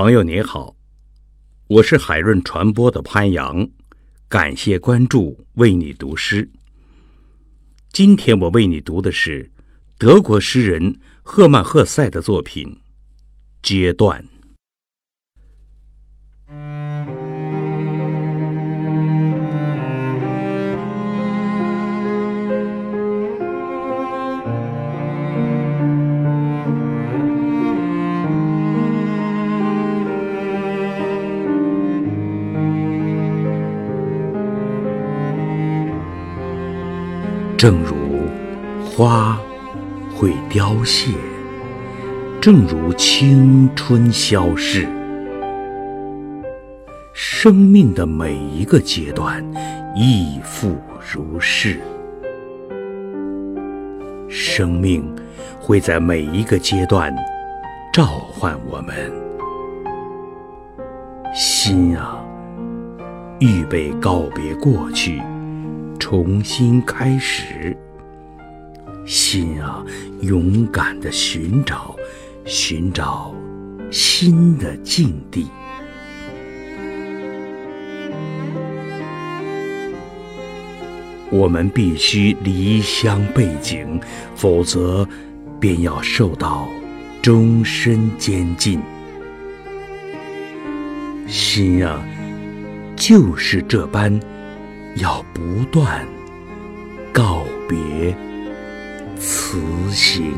朋友你好，我是海润传播的潘阳，感谢关注，为你读诗。今天我为你读的是德国诗人赫曼·赫塞的作品《阶段》。正如花会凋谢，正如青春消逝，生命的每一个阶段亦复如是。生命会在每一个阶段召唤我们，心啊，预备告别过去。重新开始，心啊，勇敢的寻找，寻找新的境地。我们必须离乡背井，否则便要受到终身监禁。心啊，就是这般。要不断告别，辞行。